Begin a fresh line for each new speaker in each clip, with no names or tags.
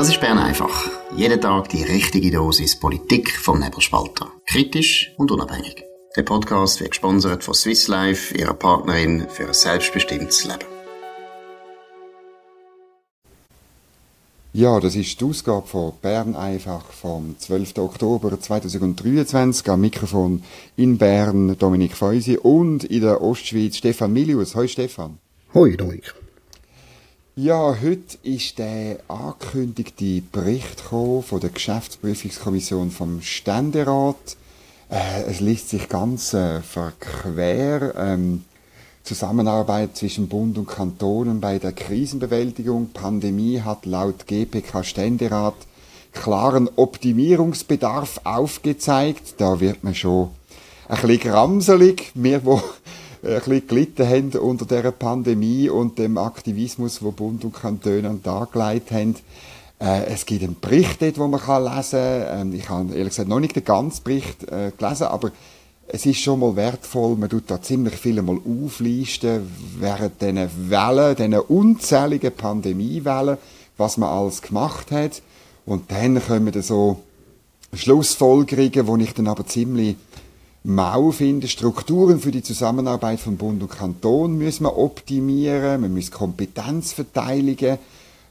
Das ist Bern einfach. Jeden Tag die richtige Dosis Politik vom Nebelspalter. Kritisch und unabhängig. Der Podcast wird gesponsert von Swiss Life, ihrer Partnerin für ein selbstbestimmtes Leben.
Ja, das ist die Ausgabe von Bern einfach vom 12. Oktober 2023. Am Mikrofon in Bern Dominik Feusi und in der Ostschweiz Stefan Milius. Hoi Stefan.
Hoi Dominik.
Ja, heute ist der angekündigte Bericht von der Geschäftsprüfungskommission vom Ständerat. Äh, es liest sich ganz äh, verquer. Ähm, Zusammenarbeit zwischen Bund und Kantonen bei der Krisenbewältigung. Pandemie hat laut GPK Ständerat klaren Optimierungsbedarf aufgezeigt. Da wird man schon ein bisschen gramselig. Wir, wo ein bisschen gelitten haben unter dieser Pandemie und dem Aktivismus, wo Bund und Kantone an den Tag gelegt haben. Äh, es gibt einen Bericht dort, den man kann lesen kann. Ähm, ich habe ehrlich gesagt noch nicht den ganzen Bericht äh, gelesen, aber es ist schon mal wertvoll, man tut da ziemlich viel mal auflisten, während diesen Wellen, diesen unzähligen Pandemiewellen, was man alles gemacht hat. Und dann kommen da so Schlussfolgerungen, wo ich dann aber ziemlich mau finde, Strukturen für die Zusammenarbeit von Bund und Kanton müssen wir optimieren, man muss Kompetenzverteilungen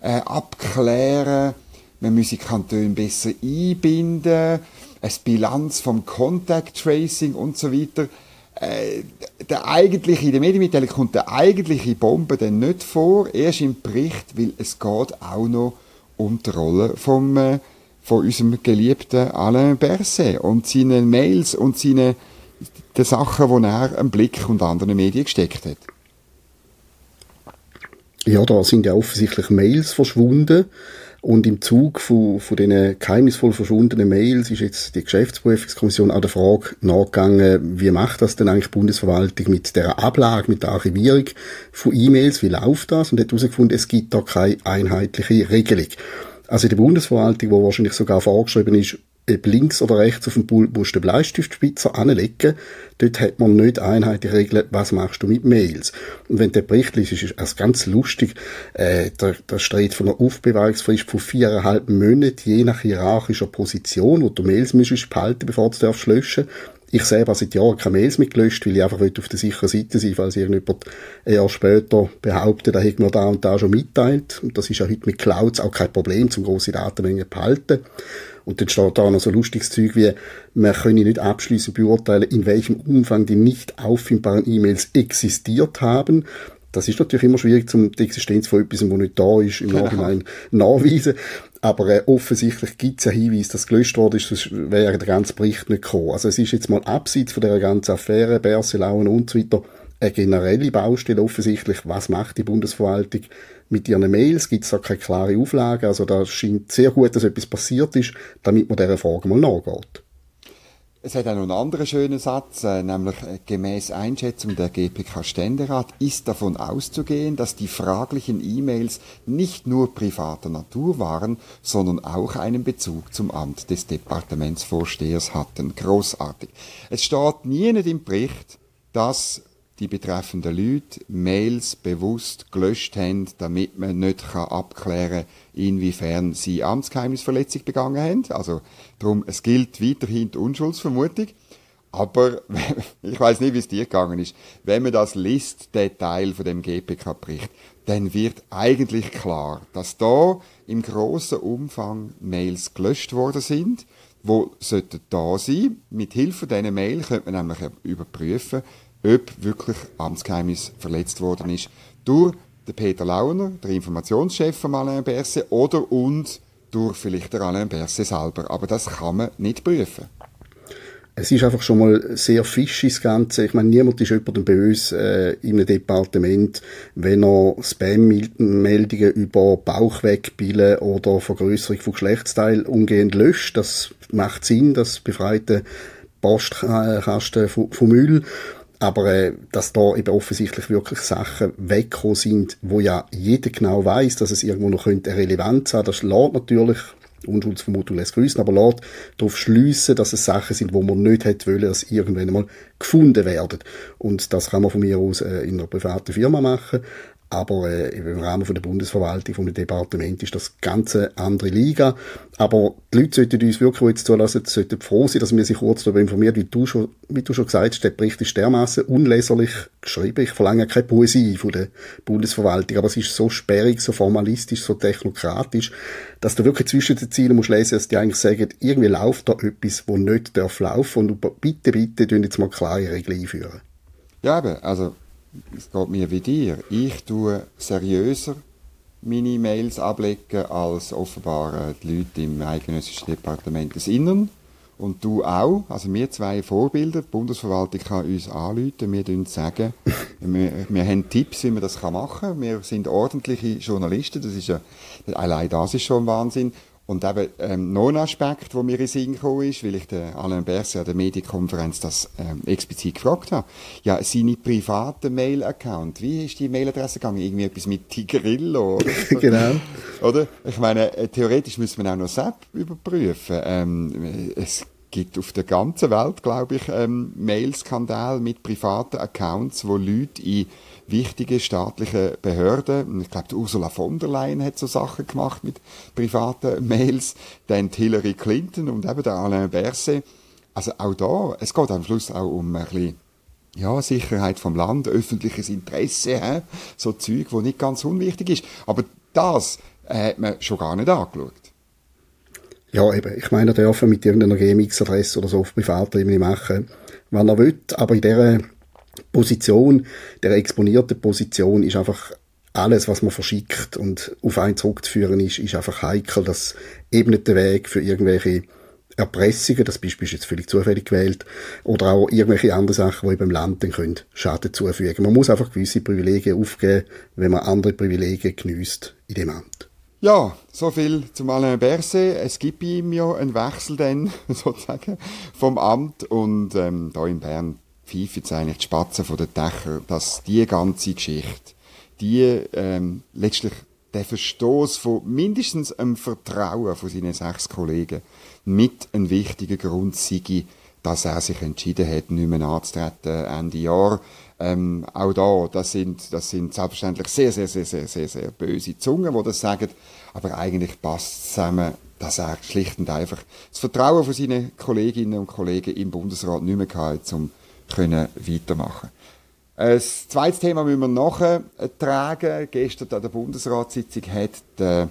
äh, abklären, man muss die Kantone besser einbinden, eine Bilanz vom Contact Tracing und so weiter. Äh, der eigentliche, in der Medienmitteilung kommt der eigentliche Bombe dann nicht vor, erst im Bericht, weil es geht auch noch um die Rolle vom äh, von unserem geliebten Alain Berset und seinen Mails und seinen den Sachen, die er am Blick und anderen Medien gesteckt hat.
Ja, da sind ja offensichtlich Mails verschwunden. Und im Zug von, von diesen geheimnisvoll verschwundenen Mails ist jetzt die Geschäftsprüfungskommission auch der Frage nachgegangen, wie macht das denn eigentlich die Bundesverwaltung mit der Ablage, mit der Archivierung von E-Mails, wie läuft das? Und hat herausgefunden, es gibt da keine einheitliche Regelung. Also in der Bundesverwaltung, wo wahrscheinlich sogar vorgeschrieben ist, ob links oder rechts auf dem Pult musst du den Bleistiftspitzer anlegen. Dort hat man nicht einheitlich regeln, was machst du mit Mails. Und wenn der Bericht liest, ist es ganz lustig. Äh, da, da steht von einer Aufbewahrungsfrist von viereinhalb Monaten, je nach hierarchischer Position, wo du Mails müsstest behalten, bevor du darfst löschen ich selber seit Jahren keine Mails mitgelöscht, weil ich einfach auf der sicheren Seite sein falls irgendjemand ein Jahr später behauptet, er hätte mir da und da schon mitteilt. Und das ist ja heute mit Clouds auch kein Problem, zum große Datenmengen behalten. Und dann steht da noch so lustiges Zeug wie, man könne nicht abschließend beurteilen, in welchem Umfang die nicht auffindbaren E-Mails existiert haben. Das ist natürlich immer schwierig, zum die Existenz von etwas, wo nicht da ist, im genau. Nachhinein nachweisen. Aber äh, offensichtlich gibt es ja Hinweise, dass gelöscht worden ist, sonst wäre der ganze Bericht nicht gekommen. Also es ist jetzt mal abseits von der ganzen Affäre, Berselauen und so weiter, eine generelle Baustelle offensichtlich. Was macht die Bundesverwaltung mit ihren Mails? Gibt es da keine klare Auflage? Also da scheint sehr gut, dass etwas passiert ist, damit man dieser Frage mal nachgeht.
Es hat auch noch einen anderen schönen Satz, äh, nämlich äh, gemäß Einschätzung der GPK Ständerat ist davon auszugehen, dass die fraglichen E-Mails nicht nur privater Natur waren, sondern auch einen Bezug zum Amt des Departementsvorstehers hatten. Großartig. Es steht nie nicht im Bericht, dass die betreffenden Leute Mails bewusst gelöscht haben, damit man nicht abklären kann, inwiefern sie Amtsgeheimnisverletzung begangen haben. Also darum, es gilt weiterhin die Unschuldsvermutung. Aber ich weiß nicht, wie es dir gegangen ist. Wenn man das liest, der Teil von dem GPK-Bericht, dann wird eigentlich klar, dass da im großen Umfang Mails gelöscht worden sind, wo sollten da sein. Mit Hilfe dieser Mail könnte man nämlich überprüfen, ob wirklich Amtsgeheimnis verletzt worden ist durch den Peter Launer, der Informationschef von Alain Berset, oder und durch vielleicht der Alain Berset selber. Aber das kann man nicht prüfen.
Es ist einfach schon mal sehr fisch das Ganze. Ich meine, niemand ist jemandem böse äh, in einem Departement, wenn er Spam-Meldungen über Bauchwegbillen oder Vergrößerung von Geschlechtsteilen umgehend löscht. Das macht Sinn, das befreit den Postkasten von, von Müll. Aber äh, dass da eben offensichtlich wirklich Sachen weggekommen sind, wo ja jeder genau weiß, dass es irgendwo noch könnte Relevanz haben, das lässt natürlich Unschuldsvermutung lässt grüßen, aber lässt darauf schliessen, dass es Sachen sind, wo man nicht hätte wollen, dass irgendwann einmal gefunden werden. Und das kann man von mir aus äh, in einer privaten Firma machen. Aber äh, im Rahmen von der Bundesverwaltung, vom Departement ist das ganz andere Liga. Aber die Leute sollten uns wirklich, jetzt zulassen, sollten froh sein, dass wir sich kurz darüber informieren, wie du schon, wie du schon gesagt hast, der Bericht ist dermaßen unleserlich geschrieben. Ich verlange keine Poesie von der Bundesverwaltung, aber es ist so sperrig, so formalistisch, so technokratisch, dass du wirklich zwischen den Zielen musst lesen, dass die eigentlich sagen, irgendwie läuft da etwas, wo nicht darf laufen und bitte, bitte, jetzt mal klare Regeln einführen.
Ja, eben, also es geht mir wie dir. Ich tue seriöser meine Mails ablegen als offenbar die Leute im Eidgenössischen Departement des Innern. Und du auch. Also wir zwei Vorbilder. Die Bundesverwaltung kann uns anrufen. Wir sagen, wir, wir haben Tipps, wie man das machen kann. Wir sind ordentliche Journalisten. Das ist ja, allein das ist schon Wahnsinn. Und eben ähm, noch ein Aspekt, der mir in den Sinn gekommen ist, weil ich den Alain Berset an der Medienkonferenz das ähm, explizit gefragt habe. Ja, seine privaten Mail-Account, wie ist die Mailadresse gegangen? Irgendwie etwas mit Tigrillo oder so.
genau.
Oder? Ich meine, äh, theoretisch müsste man auch noch SAP überprüfen. Ähm, es gibt auf der ganzen Welt, glaube ich, ähm, Mail-Skandal mit privaten Accounts, wo Leute in wichtige staatliche Behörden. Ich glaube, Ursula von der Leyen hat so Sachen gemacht mit privaten Mails. Dann Hillary Clinton und eben der Alain Berset. Also auch da, es geht am Schluss auch um ein bisschen ja, Sicherheit vom Land, öffentliches Interesse, he? so Zeug, wo nicht ganz unwichtig ist. Aber das äh, hat man schon gar nicht angeschaut.
Ja, eben. Ich meine, er darf mit irgendeiner GMX-Adresse oder so auf privater Ebene machen, was er will. Aber in dieser Position, der exponierten Position ist einfach alles, was man verschickt und auf einen zurückzuführen ist, ist einfach heikel. Das ebnet den Weg für irgendwelche Erpressungen, das Beispiel ist jetzt völlig zufällig gewählt, oder auch irgendwelche andere Sachen, die dem Land dann können Schaden zufügen. Man muss einfach gewisse Privilegien aufgeben, wenn man andere Privilegien genießt in dem Amt.
Ja, so viel zum Alain Berset. Es gibt ihm ja einen Wechsel dann, sozusagen, vom Amt und ähm, da in Bern pfeifen jetzt eigentlich die Spatzen von den Dächern, dass die ganze Geschichte, die ähm, letztlich der Verstoß von mindestens einem Vertrauen von seinen sechs Kollegen mit einem wichtigen Grund sei, dass er sich entschieden hat, nicht mehr anzutreten Ende Jahr. Ähm, auch da, das sind, das sind selbstverständlich sehr, sehr, sehr, sehr, sehr, sehr böse Zungen, die das sagen. Aber eigentlich passt zusammen, dass er schlicht und einfach das Vertrauen von seinen Kolleginnen und Kollegen im Bundesrat nicht mehr hatte, um können weitermachen Das zweite Thema müssen wir nachtragen. Gestern an der Bundesratssitzung hat der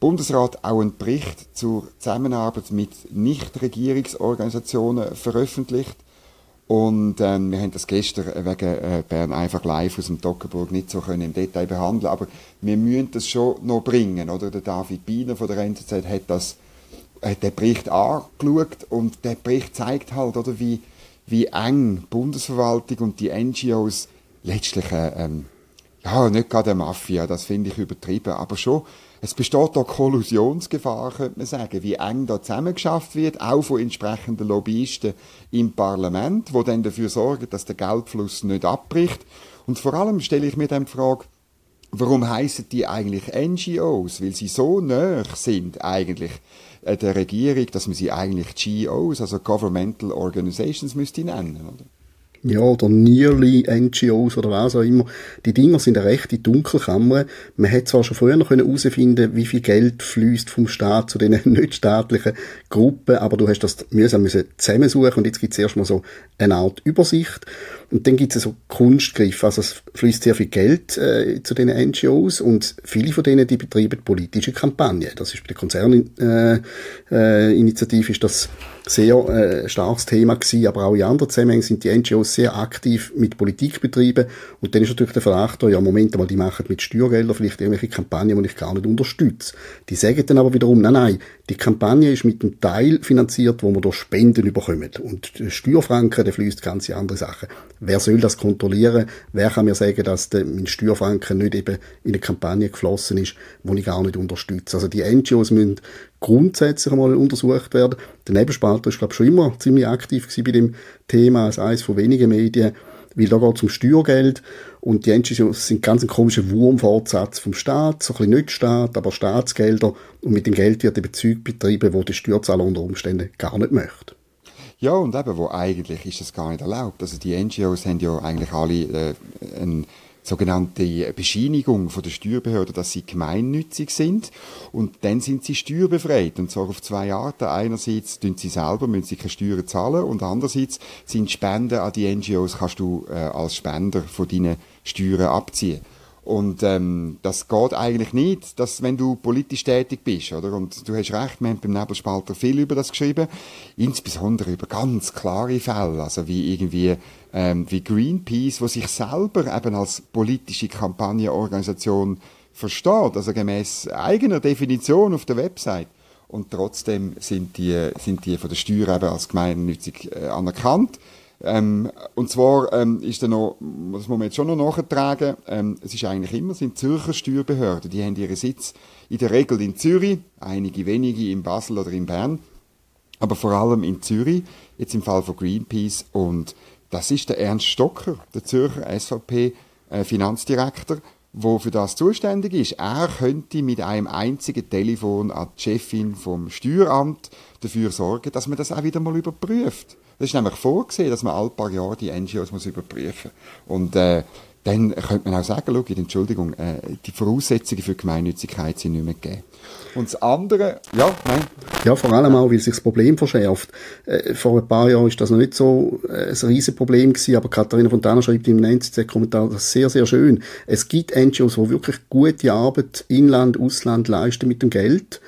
Bundesrat auch einen Bericht zur Zusammenarbeit mit Nichtregierungsorganisationen veröffentlicht. Und ähm, wir haben das gestern wegen äh, Bern einfach live aus dem Dockenburg nicht so können im Detail behandeln, aber wir müssen das schon noch bringen, oder? Der David Biener von der NZZ hat das, hat den Bericht angeschaut und der Bericht zeigt halt, oder, wie, wie eng Bundesverwaltung und die NGOs letztlich, äh, ähm, ja, nicht gerade eine Mafia, das finde ich übertrieben, aber schon, es besteht da Kollusionsgefahr, könnte man sagen, wie eng da zusammengeschafft wird, auch von entsprechenden Lobbyisten im Parlament, wo dann dafür sorgen, dass der Geldfluss nicht abbricht. Und vor allem stelle ich mir dann die Frage, warum heißen die eigentlich NGOs? Weil sie so nah sind eigentlich äh, der Regierung, dass man sie eigentlich GOs, also Governmental Organizations, müsste nennen, oder?
Ja, oder Nearly NGOs oder was auch immer. Die Dinger sind eine rechte Dunkelkammer. Man hätte zwar schon früher herausfinden wie viel Geld fließt vom Staat zu den nicht-staatlichen Gruppen, aber du hast das mühsam müssen zusammensuchen und jetzt gibt es erstmal so eine Art Übersicht. Und dann gibt es so Kunstgriffe, also es fließt sehr viel Geld äh, zu den NGOs und viele von denen, die betreiben politische Kampagnen. Das ist bei der Konzerninitiative äh, äh, ist das sehr äh, starkes Thema gewesen, aber auch in anderen Zusammenhängen sind die NGOs sehr aktiv mit Politik betrieben und dann ist natürlich der Verdacht, ja Moment mal, die machen mit Steuergeldern vielleicht irgendwelche Kampagnen, die ich gar nicht unterstütze. Die sagen dann aber wiederum, nein, nein, die Kampagne ist mit einem Teil finanziert, wo man durch Spenden überkommt und Steuerfranken, der fließt ganz andere Sachen. Wer soll das kontrollieren? Wer kann mir sagen, dass der, mein Steuerfranken nicht eben in eine Kampagne geflossen ist, wo ich gar nicht unterstütze? Also die NGOs müssen grundsätzlich einmal untersucht werden. Der Nebenspalter ist, glaube ich, schon immer ziemlich aktiv gewesen bei dem Thema, als eines von wenigen Medien, weil da geht es um Steuergeld und die NGOs sind ganz ein komischer Wurmfortsatz vom Staat, so ein bisschen nicht Staat, aber Staatsgelder und mit dem Geld wird eben Zeug betrieben, wo der Steuerzahler unter Umständen gar nicht möchte.
Ja, und eben, wo eigentlich ist das gar nicht erlaubt. Also die NGOs haben ja eigentlich alle äh, einen sogenannte Bescheinigung von der Steuerbehörde, dass sie gemeinnützig sind und dann sind sie steuerbefreit und zwar auf zwei Arten. Einerseits tun sie selber, müssen sie keine Steuern zahlen und andererseits sind Spenden an die NGOs kannst du äh, als Spender von deinen Steuern abziehen. Und ähm, das geht eigentlich nicht, dass wenn du politisch tätig bist, oder? Und du hast recht, wir haben beim Nebelspalter viel über das geschrieben, insbesondere über ganz klare Fälle, also wie irgendwie ähm, wie Greenpeace, wo sich selber eben als politische Kampagnenorganisation versteht, also gemäß eigener Definition auf der Website. Und trotzdem sind die, sind die von der Steuer eben als gemeinnützig äh, anerkannt. Ähm, und zwar ähm, ist dann noch, das muss man jetzt schon noch nachtragen, ähm, es ist eigentlich immer, sind Zürcher Steuerbehörden, die haben ihren Sitz in der Regel in Zürich, einige wenige in Basel oder in Bern, aber vor allem in Zürich, jetzt im Fall von Greenpeace und das ist der Ernst Stocker, der Zürcher SVP-Finanzdirektor, äh, wo für das zuständig ist. Er könnte mit einem einzigen Telefon an die Chefin vom Steueramt dafür sorgen, dass man das auch wieder mal überprüft. Das ist nämlich vorgesehen, dass man alle paar Jahre die NGOs muss überprüfen muss. Und äh, dann könnte man auch sagen, schau, Entschuldigung, äh, die Voraussetzungen für Gemeinnützigkeit sind nicht mehr gegeben. Und das andere, ja, nein.
Ja, vor allem auch, weil sich das Problem verschärft. Äh, vor ein paar Jahren ist das noch nicht so äh, ein riesen Problem gewesen, aber Katharina Fontana schreibt im NZZ-Kommentar das sehr, sehr schön. Es gibt NGOs, die wirklich gute Arbeit Inland, Ausland leisten mit dem Geld.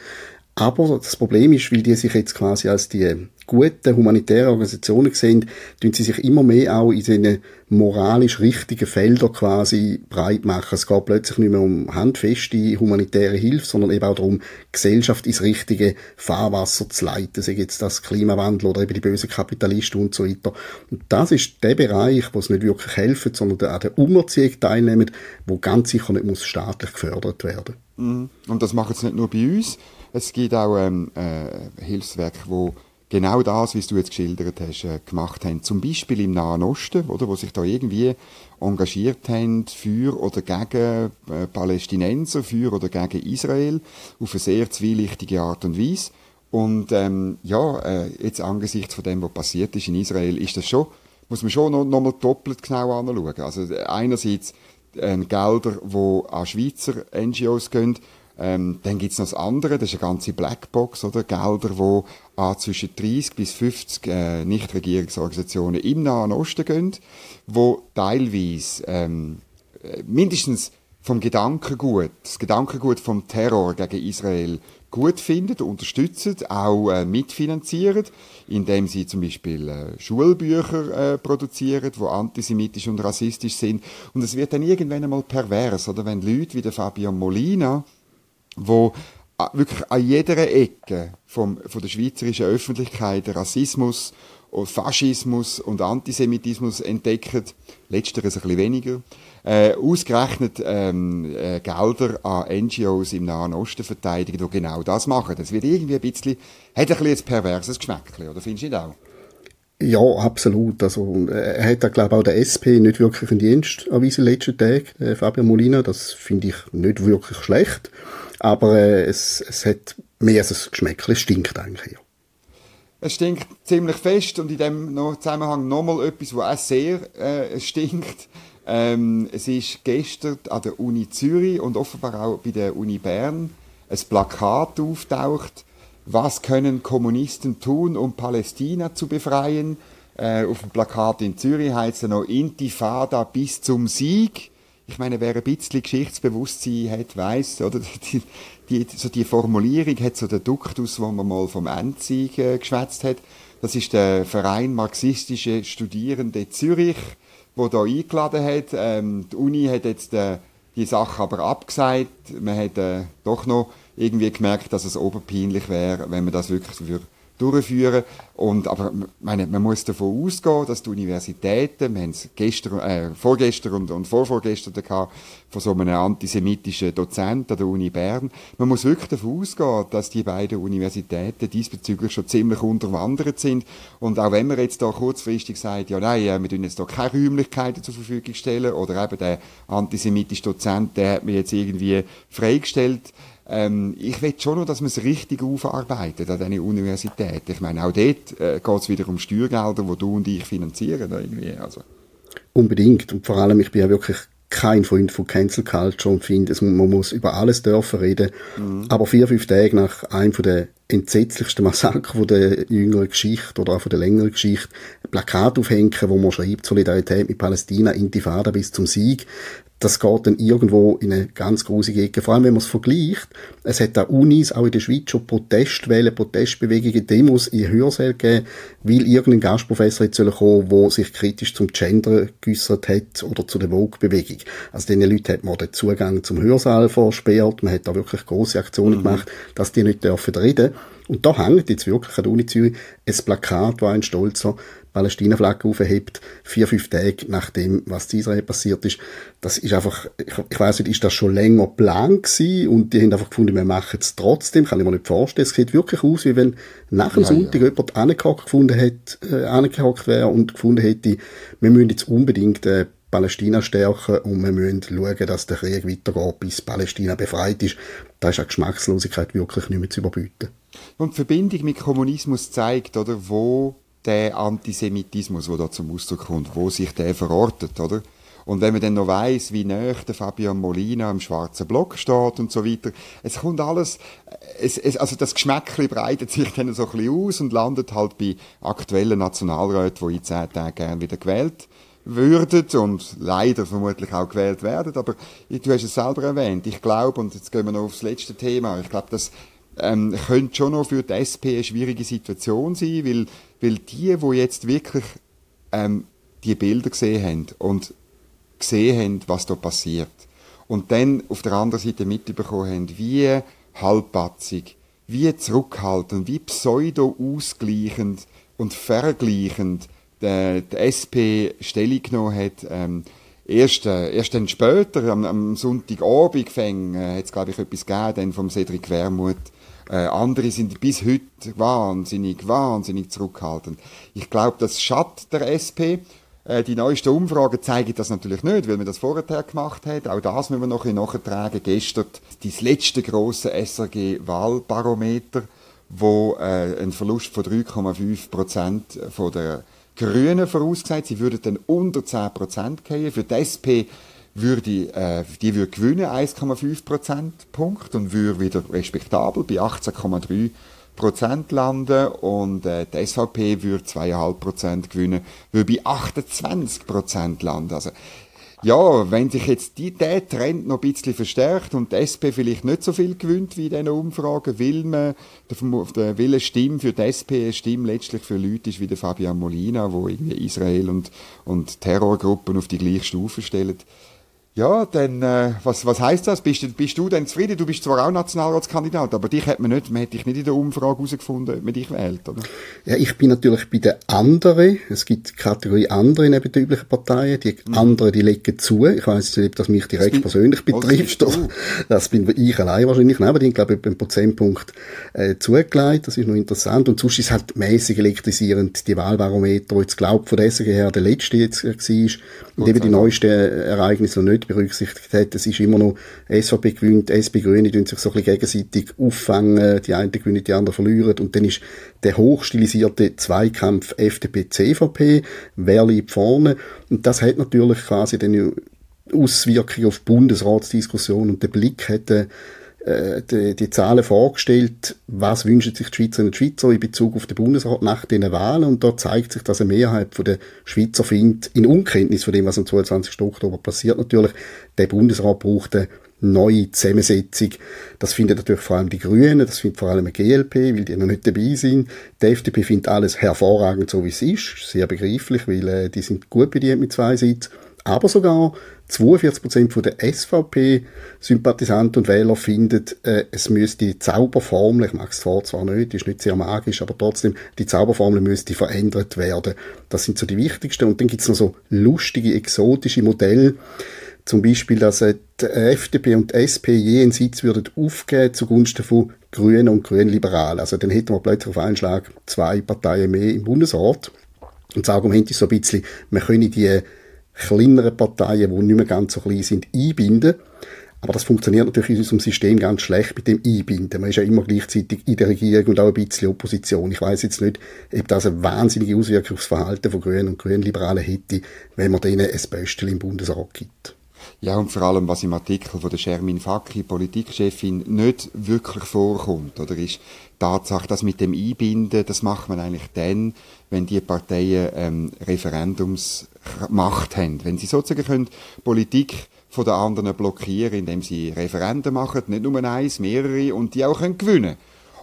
Aber das Problem ist, weil die sich jetzt quasi als die guten humanitären Organisationen sehen, tun sie sich immer mehr auch in diesen moralisch richtigen Feldern quasi breit machen. Es geht plötzlich nicht mehr um handfeste humanitäre Hilfe, sondern eben auch darum, Gesellschaft ins richtige Fahrwasser zu leiten, sei jetzt das Klimawandel oder eben die bösen Kapitalisten und so weiter. Und das ist der Bereich, wo es nicht wirklich helfen, sondern an der Umerziehung teilnehmen, wo ganz sicher nicht muss staatlich gefördert werden.
Mhm. Und das macht es nicht nur bei uns. Es gibt auch ähm, äh, Hilfswerke, wo genau das, wie du jetzt geschildert hast, äh, gemacht haben. Zum Beispiel im Nahen Osten, oder, wo sich da irgendwie engagiert haben für oder gegen äh, Palästinenser, für oder gegen Israel, auf eine sehr zwielichtige Art und Weise. Und ähm, ja, äh, jetzt angesichts von dem, was passiert ist in Israel, ist das schon, muss man schon noch, noch mal doppelt genau anschauen. Also einerseits äh, Gelder, die an Schweizer NGOs gehen, ähm, dann gibt's noch das andere, das ist eine ganze Blackbox, oder? Gelder, wo an zwischen 30 bis 50 äh, Nichtregierungsorganisationen im Nahen Osten gehen, wo teilweise ähm, äh, mindestens vom Gedankengut, das Gedankengut vom Terror gegen Israel gut finden, unterstützen, auch äh, mitfinanzieren, indem sie zum Beispiel äh, Schulbücher äh, produzieren, wo antisemitisch und rassistisch sind. Und es wird dann irgendwann einmal pervers, oder wenn Leute wie der Fabio Molina wo äh, wirklich an jeder Ecke vom, von der schweizerischen Öffentlichkeit Rassismus, und Faschismus und Antisemitismus entdeckt, letzteres ein bisschen weniger, äh, ausgerechnet ähm, äh, Gelder an NGOs im Nahen Osten verteidigen, die genau das machen. Das wird irgendwie ein bisschen, hat ein bisschen ein perverses Geschmäckchen, oder findest du nicht auch?
Ja, absolut. Also, äh, er hat da, glaube ich, auch der SP nicht wirklich einen Dienst erwiesen letzten Tag, äh, Fabio Molina. Das finde ich nicht wirklich schlecht. Aber äh, es, es hat mehr als ein Geschmäckchen. Es stinkt eigentlich. Ja.
Es stinkt ziemlich fest und in dem Zusammenhang nochmal etwas, was auch sehr äh, stinkt. Ähm, es ist gestern an der Uni Zürich und offenbar auch bei der Uni Bern ein Plakat auftaucht. Was können Kommunisten tun, um Palästina zu befreien? Äh, auf dem Plakat in Zürich heißt es noch Intifada bis zum Sieg ich meine, wer ein bisschen Geschichtsbewusstsein hat, weiß, oder die, die, so die Formulierung hat so den Duktus, wo man mal vom Endsieg äh, geschwätzt hat. Das ist der Verein Marxistische Studierende Zürich, wo da eingeladen hat. Ähm, die Uni hat jetzt äh, die Sache aber abgesagt. Man hat äh, doch noch irgendwie gemerkt, dass es oberpeinlich wäre, wenn man das wirklich für durchführen. Und, aber meine, man muss davon ausgehen, dass die Universitäten, wir haben es gestern, äh, vorgestern und, und vorvorgestern gehabt, von so einem antisemitischen Dozent an der Uni Bern, man muss wirklich davon ausgehen, dass die beiden Universitäten diesbezüglich schon ziemlich unterwandert sind. Und auch wenn man jetzt da kurzfristig sagt, ja nein, äh, wir tun jetzt da keine Räumlichkeiten zur Verfügung stellen, oder eben der antisemitische Dozent, der hat mir jetzt irgendwie freigestellt, ähm, ich will schon noch, dass man es richtig aufarbeitet an diesen Universitäten. Ich meine, auch dort äh, geht es wieder um Steuergelder, die du und ich finanzieren. Irgendwie. Also.
Unbedingt. Und vor allem, ich bin ja wirklich kein Freund von Cancel Culture und finde, man muss über alles dürfen reden. Mhm. Aber vier, fünf Tage nach einem von der entsetzlichsten Massaker von der jüngeren Geschichte oder auch von der längeren Geschichte ein Plakat aufhängen, wo man schreibt, Solidarität mit Palästina, Intifada bis zum Sieg das geht dann irgendwo in eine ganz große Ecke. Vor allem, wenn man es vergleicht, es hat da Unis, auch in der Schweiz schon Protestwellen, Protestbewegungen, Demos in Hörsälen gegeben, weil irgendein Gastprofessor jetzt kommen, der sich kritisch zum Gender geäussert hat oder zu der Vogue-Bewegung. Also diesen Leuten hat man den Zugang zum Hörsaal versperrt, man hat da wirklich große Aktionen mhm. gemacht, dass die nicht dürfen reden. Und da hängt jetzt wirklich an der Uni Zürich ein Plakat, wo ein stolzer Palästina-Flagge aufhebt, vier, fünf Tage nachdem, was in Israel passiert ist. Das ist einfach, ich, ich weiss nicht, ist das schon länger Plan gewesen und die haben einfach gefunden, wir machen es trotzdem, kann ich mir nicht vorstellen. Es sieht wirklich aus, wie wenn nach dem ja, Sonntag ja. jemand angehockt gefunden hätte, äh, angehockt wäre und gefunden hätte, wir müssen jetzt unbedingt äh, Palästina stärken und wir müssen schauen, dass der Krieg weitergeht, bis Palästina befreit ist. Da ist eine Geschmackslosigkeit wirklich nicht mehr zu überbieten.
Und die Verbindung mit Kommunismus zeigt, oder, wo der Antisemitismus, der da zum Ausdruck kommt, wo sich der verortet, oder? Und wenn man dann noch weiss, wie nah der Fabian Molina im schwarzen Block steht und so weiter, es kommt alles, es, es, also das Geschmäckchen breitet sich dann so ein bisschen aus und landet halt bei aktuellen Nationalräten, die in zehn Tagen gerne wieder gewählt würden und leider vermutlich auch gewählt werden. Aber du hast es selber erwähnt. Ich glaube, und jetzt gehen wir noch aufs letzte Thema, ich glaube, das ähm, könnte schon noch für die SP eine schwierige Situation sein, weil weil die, wo jetzt wirklich ähm, die Bilder gesehen haben und gesehen haben, was da passiert, und dann auf der anderen Seite mitbekommen haben, wie halbpatzig, wie zurückhaltend, wie pseudo-ausgleichend und vergleichend die, die SP Stellung genommen hat, ähm, erst, äh, erst dann später, am, am Sonntagabend fängt, äh, hat es, glaube ich, etwas gegeben, dann vom Cedric Wermuth, äh, andere sind bis heute wahnsinnig, wahnsinnig zurückhaltend. Ich glaube, das schadet der SP. Äh, die neuesten Umfragen zeigen das natürlich nicht, weil man das vorher gemacht hat. Auch das müssen wir noch ein nachtragen. Gestern das letzte große SRG-Wahlbarometer, wo äh, ein Verlust von 3,5 Prozent von der Grünen vorausgesagt. Sie würden dann unter 10 Prozent gehen. Für die SP würde, äh, die würde gewinnen, 1,5 Prozentpunkt und würde wieder respektabel bei 18,3 Prozent landen und äh, die SVP würde 2,5 Prozent gewinnen, würde bei 28 Prozent landen. Also, ja, wenn sich jetzt die, der Trend noch ein bisschen verstärkt und die SP vielleicht nicht so viel gewinnt wie in diesen Umfragen, will man, der will eine Stimme für die SP, eine Stimme letztlich für Leute ist wie der Fabian Molina, wo irgendwie Israel und, und Terrorgruppen auf die gleiche Stufe stellen, ja, dann, äh, was, was heißt das? Bist du, bist du denn zufrieden? Du bist zwar auch Nationalratskandidat, aber dich hat man nicht, man hätte dich nicht in der Umfrage herausgefunden, ob man dich wählt, oder?
Ja, ich bin natürlich bei den anderen. Es gibt die Kategorie andere neben den üblichen Parteien. Die mhm. anderen, die legen zu. Ich weiss nicht, ob das mich direkt das persönlich betrifft. Oder, das bin ich allein wahrscheinlich. Nein, aber die, glaube ich, einen Prozentpunkt, äh, zugelegt. Das ist noch interessant. Und sonst ist es halt mäßig elektrisierend, die Wahlbarometer, wo jetzt glaubt, von der SG her der letzte jetzt war, und eben die neuesten Ereignisse noch nicht berücksichtigt hat. Es ist immer noch SVP gewinnt, SP Grüne tun sich so ein bisschen gegenseitig auffangen, die einen gewinnen, die anderen verlieren. Und dann ist der hochstilisierte Zweikampf FDP-CVP, wer liegt vorne? Und das hat natürlich quasi dann Auswirkungen auf Bundesratsdiskussion. Und der Blick hätte äh, die, die Zahlen vorgestellt, was wünschen sich die Schweizer und Schweizer in Bezug auf den Bundesrat nach den Wahlen und da zeigt sich, dass eine Mehrheit der Schweizer findet, in Unkenntnis von dem, was am 22. Oktober passiert natürlich, der Bundesrat braucht eine neue Zusammensetzung. Das findet natürlich vor allem die Grünen, das findet vor allem die GLP, weil die noch nicht dabei sind. Die FDP findet alles hervorragend, so wie es ist, sehr begreiflich, weil äh, die sind gut bedient mit zwei Sitzen. Aber sogar 42% von der SVP-Sympathisanten und Wähler finden, äh, es müsste die Zauberformel, ich mag es zwar, zwar nicht, ist nicht sehr magisch, aber trotzdem, die Zauberformel müsste verändert werden. Das sind so die wichtigsten. Und dann gibt es noch so lustige, exotische Modelle, zum Beispiel, dass äh, die FDP und die SP je einen Sitz würden aufgeben zugunsten von Grünen und Grünliberalen. Also dann hätten wir plötzlich auf einen Schlag zwei Parteien mehr im Bundesrat. Und das Argument ist so ein bisschen, man könne die kleineren Parteien, die nicht mehr ganz so klein sind, einbinden. Aber das funktioniert natürlich in unserem System ganz schlecht mit dem Einbinden. Man ist ja immer gleichzeitig in der Regierung und auch ein bisschen Opposition. Ich weiß jetzt nicht, ob das eine wahnsinnige Auswirkung aufs Verhalten von Grünen und Grünliberalen hätte, wenn man denen ein Böstel im Bundesrat gibt.
Ja, und vor allem, was im Artikel von der Shermin Faki, Politikchefin, nicht wirklich vorkommt, oder ist Tatsache, dass mit dem Einbinden, das macht man eigentlich dann, wenn die Parteien ähm, Referendumsmacht haben. Wenn sie sozusagen können Politik von den anderen blockieren, indem sie Referenden machen, nicht nur eins, mehrere, und die auch können gewinnen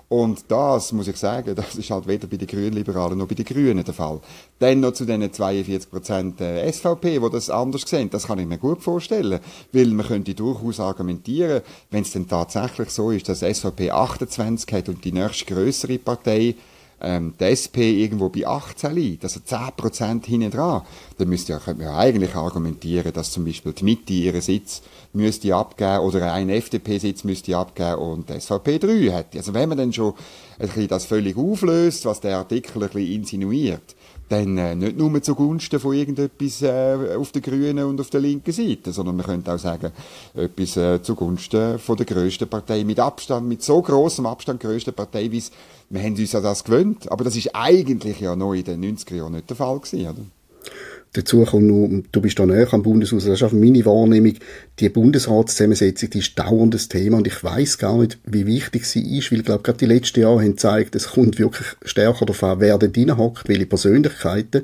und das, muss ich sagen, das ist halt weder bei den Grünliberalen noch bei den Grünen der Fall. Dann noch zu den 42% äh, SVP, wo das anders sehen, das kann ich mir gut vorstellen. Weil man könnte durchaus argumentieren, wenn es denn tatsächlich so ist, dass SVP 28 hat und die nächste größere Partei ähm, die SP irgendwo bei 18 liegt, also 10% hinten dran, dann müsste ja, könnte man ja eigentlich argumentieren, dass zum Beispiel die Mitte ihren Sitz müsste abgeben oder ein FDP-Sitz müsste abgeben und die SVP 3 hätte. Also wenn man dann schon ein bisschen das völlig auflöst, was der Artikel ein bisschen insinuiert, dann äh, nicht nur zugunsten von irgendetwas äh, auf der grünen und auf der linken Seite, sondern man könnte auch sagen, etwas äh, zugunsten von der grössten Partei mit Abstand, mit so großem Abstand grössten Partei, wie wir haben uns an das gewöhnt, aber das ist eigentlich ja noch in den 90er Jahren nicht der Fall gewesen, oder?
Dazu kommt nur, du bist da näher am Bundeshaus, das ist auch meine Wahrnehmung, die Bundesratszusammensetzung, die ist dauerndes Thema und ich weiß gar nicht, wie wichtig sie ist, weil ich glaube, gerade die letzten Jahre haben gezeigt, es kommt wirklich stärker darauf an, wer da drin hockt, welche Persönlichkeiten.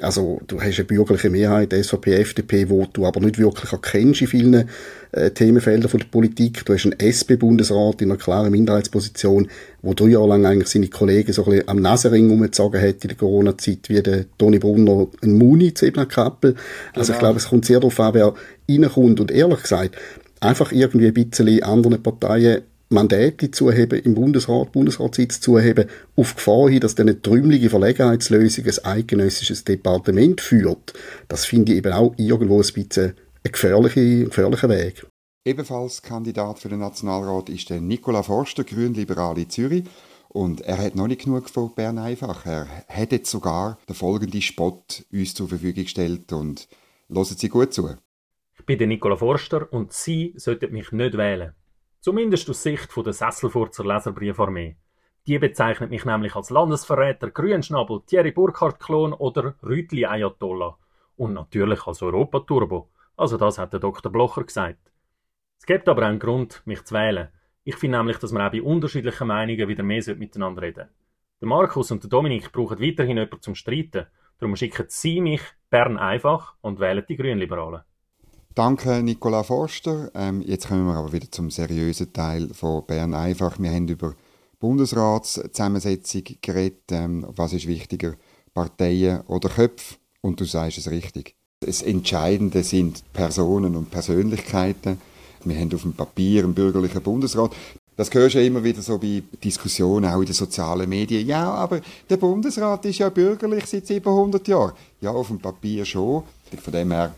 Also du hast eine bürgerliche Mehrheit, SVP, FDP, wo du aber nicht wirklich erkennst in vielen äh, Themenfeldern von der Politik. Du hast einen SP-Bundesrat in einer klaren Minderheitsposition, wo drei Jahre lang eigentlich seine Kollegen so ein bisschen am Nasenring umgezogen hat in der Corona-Zeit, wie der Toni Brunner ein Muni zu Kappel. Also genau. ich glaube, es kommt sehr darauf an, wer reinkommt. Und ehrlich gesagt, einfach irgendwie ein bisschen anderen Parteien Mandate zuheben im Bundesrat, Bundesratssitz zuheben, auf Gefahr hin, dass eine trümmelige Verlegenheitslösung ein eidgenössisches Departement führt. Das finde ich eben auch irgendwo ein bisschen ein gefährlicher, gefährlicher Weg.
Ebenfalls Kandidat für den Nationalrat ist der Nicola Forster, Grünliberal in Zürich. Und er hat noch nicht genug von Bern einfach. Er hat jetzt sogar den folgenden Spot uns zur Verfügung gestellt und hören Sie gut zu.
Ich bin der Nicola Forster und Sie sollten mich nicht wählen. Zumindest aus Sicht der Sesselfurzer Leserbriefarmee. Die bezeichnet mich nämlich als Landesverräter, Grünschnabel, Thierry Burkhardt-Klon oder Rütli-Ayatollah. Und natürlich als Europaturbo. Also das hat der Dr. Blocher gesagt. Es gibt aber auch einen Grund, mich zu wählen. Ich finde nämlich, dass wir auch bei unterschiedlichen Meinungen wieder mehr miteinander reden Der Markus und der Dominik brauchen weiterhin jemanden zum Streiten. Darum schicken Sie mich Bern einfach und wählen die Grünliberalen.
Danke, Nicola Forster. Ähm, jetzt kommen wir aber wieder zum seriösen Teil von Bern einfach. Wir haben über Bundesratszusammensetzung geredet. Ähm, was ist wichtiger, Parteien oder Köpfe? Und du sagst es richtig. Das Entscheidende sind Personen und Persönlichkeiten. Wir haben auf dem Papier einen bürgerlichen Bundesrat. Das hörst du ja immer wieder so bei Diskussionen, auch in den sozialen Medien. Ja, aber der Bundesrat ist ja bürgerlich seit 700 Jahren. Ja, auf dem Papier schon. Von dem her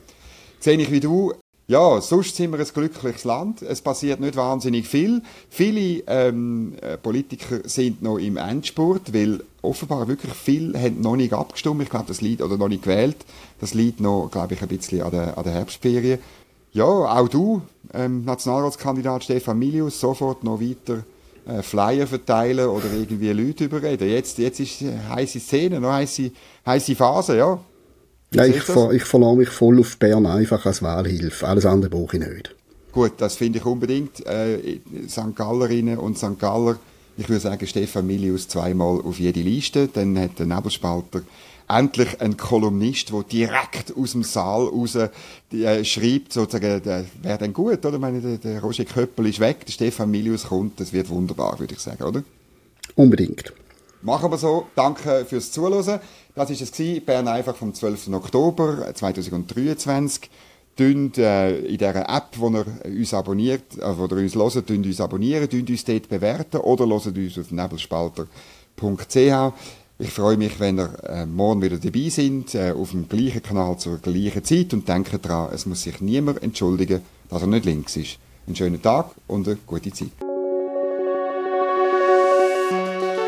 sehe ich wie du. Ja, sonst sind wir ein glückliches Land. Es passiert nicht wahnsinnig viel. Viele ähm, äh, Politiker sind noch im Endspurt, weil offenbar wirklich viele haben noch nicht abgestimmt. Ich glaube, das liegt, oder noch nicht gewählt. Das liegt noch, glaube ich, ein bisschen an der, an der Herbstferien. Ja, auch du, ähm, Nationalratskandidat Stefan Milius, sofort noch weiter äh, Flyer verteilen oder irgendwie Leute überreden. Jetzt, jetzt ist heiße Szene, noch heiße, heiße Phase, ja.
Ja ich, ver ich verlange mich voll auf Bern einfach als Wahlhilfe. Alles andere brauche ich nicht.
Gut, das finde ich unbedingt. Äh, St. Gallerinnen und St. Galler, ich würde sagen, Stefan Milius zweimal auf jede Liste. Dann hat der Nebelspalter endlich ein Kolumnist, der direkt aus dem Saal raus äh, schreibt, sozusagen, wäre dann gut, oder? Ich meine, der, der Roger Köppel ist weg, der Stefan Milius kommt, das wird wunderbar, würde ich sagen, oder?
Unbedingt.
Machen wir so. Danke fürs Zuhören. Das war es gewesen, Bern einfach vom 12. Oktober 2023. Dünnt, äh, in dieser App, wo ihr uns abonniert, äh, wo ihr uns hört, dünnt uns abonnieren, dünnt uns dort bewerten oder hört uns auf nebelspalter.ch. Ich freue mich, wenn ihr äh, morgen wieder dabei sind, äh, auf dem gleichen Kanal zur gleichen Zeit und denkt daran, es muss sich niemand entschuldigen, dass er nicht links ist. Einen schönen Tag und eine gute Zeit.